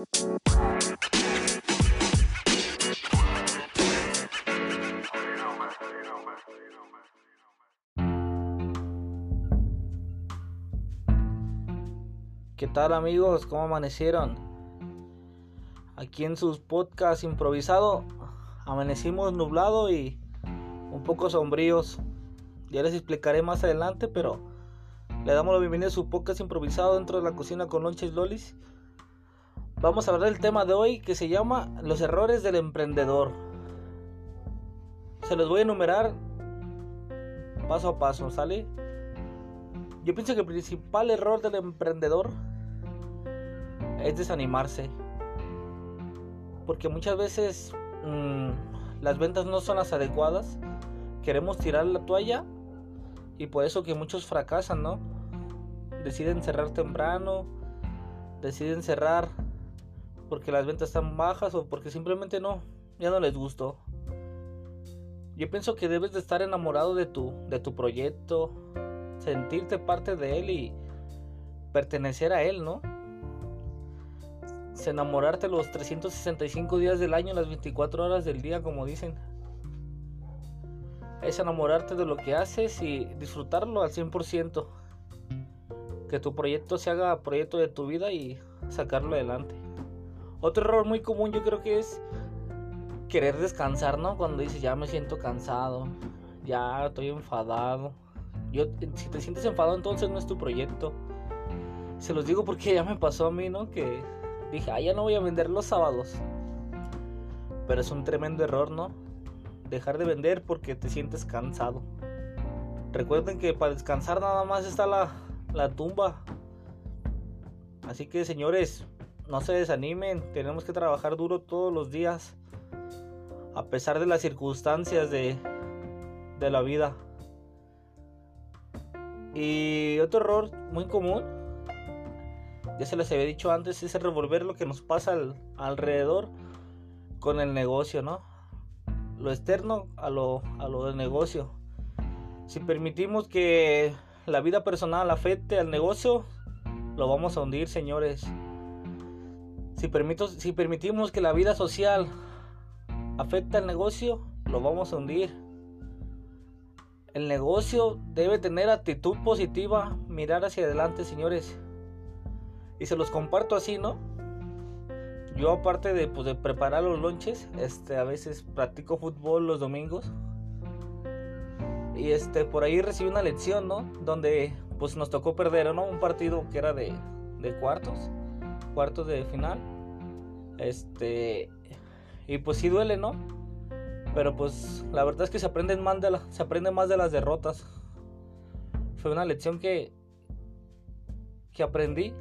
¿Qué tal amigos? ¿Cómo amanecieron? Aquí en sus podcasts improvisado amanecimos nublado y un poco sombríos. Ya les explicaré más adelante, pero le damos la bienvenida a su podcast improvisado dentro de la cocina con lonches lolis. Vamos a hablar del tema de hoy que se llama los errores del emprendedor. Se los voy a enumerar paso a paso, ¿sale? Yo pienso que el principal error del emprendedor es desanimarse. Porque muchas veces mmm, las ventas no son las adecuadas. Queremos tirar la toalla y por eso que muchos fracasan, ¿no? Deciden cerrar temprano, deciden cerrar porque las ventas están bajas o porque simplemente no, ya no les gustó. Yo pienso que debes de estar enamorado de tu, de tu proyecto, sentirte parte de él y pertenecer a él, ¿no? enamorarte los 365 días del año, las 24 horas del día, como dicen. Es enamorarte de lo que haces y disfrutarlo al 100%. Que tu proyecto se haga proyecto de tu vida y sacarlo adelante. Otro error muy común yo creo que es querer descansar, ¿no? Cuando dices ya me siento cansado, ya estoy enfadado. Yo, si te sientes enfadado entonces no es tu proyecto. Se los digo porque ya me pasó a mí, ¿no? Que dije, ah, ya no voy a vender los sábados. Pero es un tremendo error, ¿no? Dejar de vender porque te sientes cansado. Recuerden que para descansar nada más está la, la tumba. Así que señores, no se desanimen. Tenemos que trabajar duro todos los días. A pesar de las circunstancias de, de la vida. Y otro error muy común ya se les había dicho antes, es revolver lo que nos pasa alrededor con el negocio, ¿no? Lo externo a lo, a lo del negocio. Si permitimos que la vida personal afecte al negocio, lo vamos a hundir, señores. Si, permito, si permitimos que la vida social afecte al negocio, lo vamos a hundir. El negocio debe tener actitud positiva, mirar hacia adelante, señores y se los comparto así, ¿no? Yo aparte de, pues, de preparar los lonches, este, a veces practico fútbol los domingos. Y este, por ahí recibí una lección, ¿no? Donde pues nos tocó perder, ¿no? Un partido que era de, de cuartos, cuartos de final. Este, y pues sí duele, ¿no? Pero pues la verdad es que se aprenden más de, la, se aprende más de las derrotas. Fue una lección que, que aprendí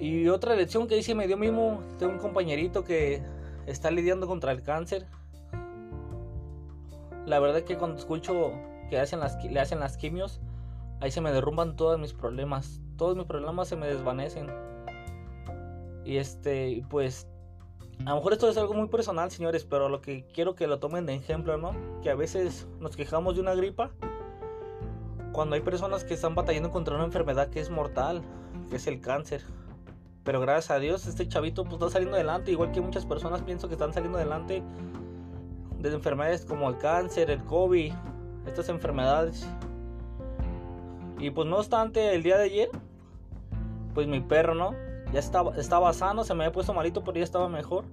y otra lección que hice me dio mismo, tengo un compañerito que está lidiando contra el cáncer. La verdad es que cuando escucho que hacen las, le hacen las quimios, ahí se me derrumban todos mis problemas. Todos mis problemas se me desvanecen. Y este, pues, a lo mejor esto es algo muy personal, señores, pero lo que quiero que lo tomen de ejemplo, ¿no? Que a veces nos quejamos de una gripa cuando hay personas que están batallando contra una enfermedad que es mortal, que es el cáncer. Pero gracias a Dios este chavito pues está saliendo adelante, igual que muchas personas pienso que están saliendo adelante de enfermedades como el cáncer, el COVID, estas enfermedades. Y pues no obstante, el día de ayer, pues mi perro, ¿no? Ya estaba, estaba sano, se me había puesto malito, pero ya estaba mejor.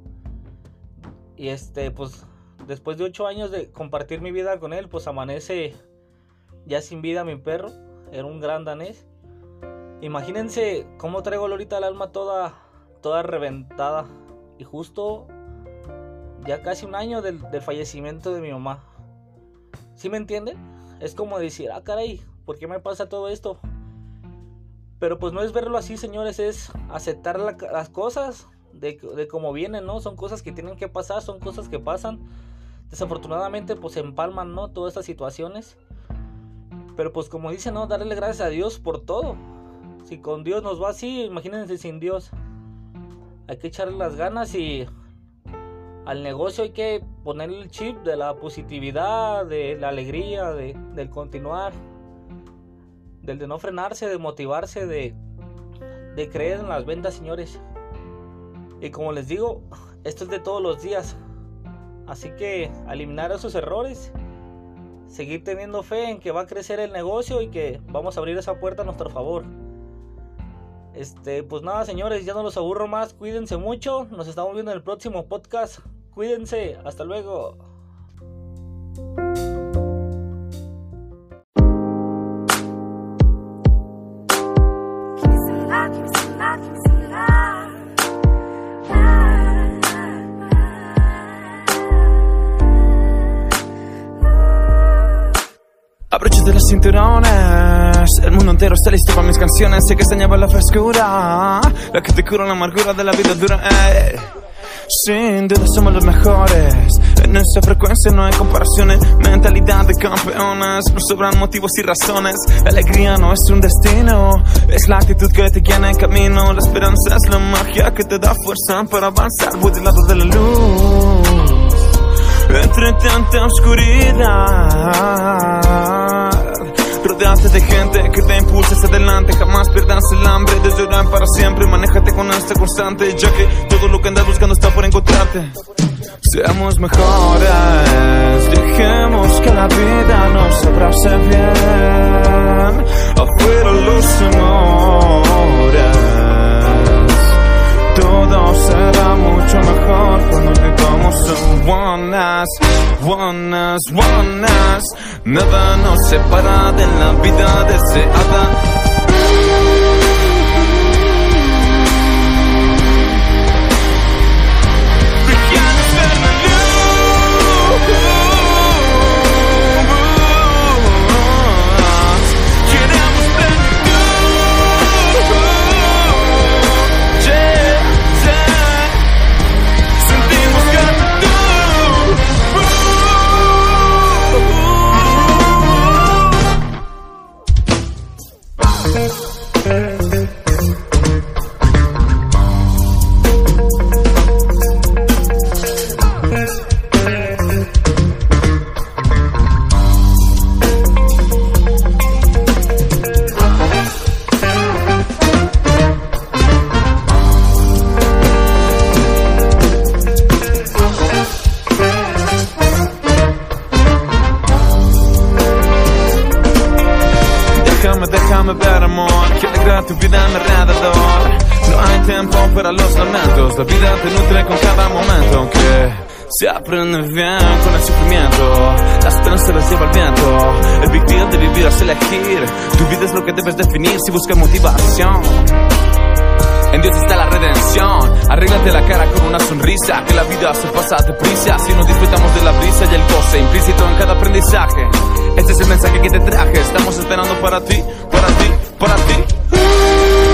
Y este, pues después de ocho años de compartir mi vida con él, pues amanece ya sin vida mi perro. Era un gran danés. Imagínense cómo traigo ahorita el alma toda, toda reventada. Y justo ya casi un año del, fallecimiento de mi mamá. ¿Sí me entienden? Es como decir, ah, caray, ¿por qué me pasa todo esto? Pero pues no es verlo así, señores, es aceptar las cosas de, de cómo vienen, ¿no? Son cosas que tienen que pasar, son cosas que pasan. Desafortunadamente, pues empalman, ¿no? Todas estas situaciones. Pero pues como dicen, ¿no? Darle gracias a Dios por todo. Si con Dios nos va así, imagínense sin Dios. Hay que echarle las ganas y al negocio hay que poner el chip de la positividad, de la alegría, de, del continuar, del de no frenarse, de motivarse, de, de creer en las ventas, señores. Y como les digo, esto es de todos los días. Así que eliminar esos errores, seguir teniendo fe en que va a crecer el negocio y que vamos a abrir esa puerta a nuestro favor. Este, pues nada, señores, ya no los aburro más. Cuídense mucho. Nos estamos viendo en el próximo podcast. Cuídense. Hasta luego. De los cinturones. El mundo entero está listo para mis canciones. Sé que extrañaba la frescura La que te cura la amargura de la vida dura eh. Sin duda somos los mejores. En nuestra frecuencia no hay comparaciones. Mentalidad de campeones. Nos sobran motivos y razones. La alegría no es un destino. Es la actitud que te guía en camino. La esperanza es la magia que te da fuerza Para avanzar. Voy del lado de la luz. Entre tanta oscuridad rodeate de gente que te impulse hacia adelante. Jamás pierdas el hambre de llorar para siempre. Manéjate con esta constante, ya que todo lo que andas buscando está por encontrarte. Seamos mejores, dejemos que la vida nos abrace bien. Afuera los amores, todo será mucho mejor buenas, buenas, buenas. Nada nos separa de la vida deseada. La vida te nutre con cada momento, aunque se aprende bien con el sufrimiento. La esperanza se las lleva el viento. El big deal de vivir es elegir. Tu vida es lo que debes definir si buscas motivación. En Dios está la redención. Arréglate la cara con una sonrisa. Que la vida se pasa deprisa. Si no disfrutamos de la brisa y el goce implícito en cada aprendizaje. Este es el mensaje que te traje. Estamos esperando para ti, para ti, para ti.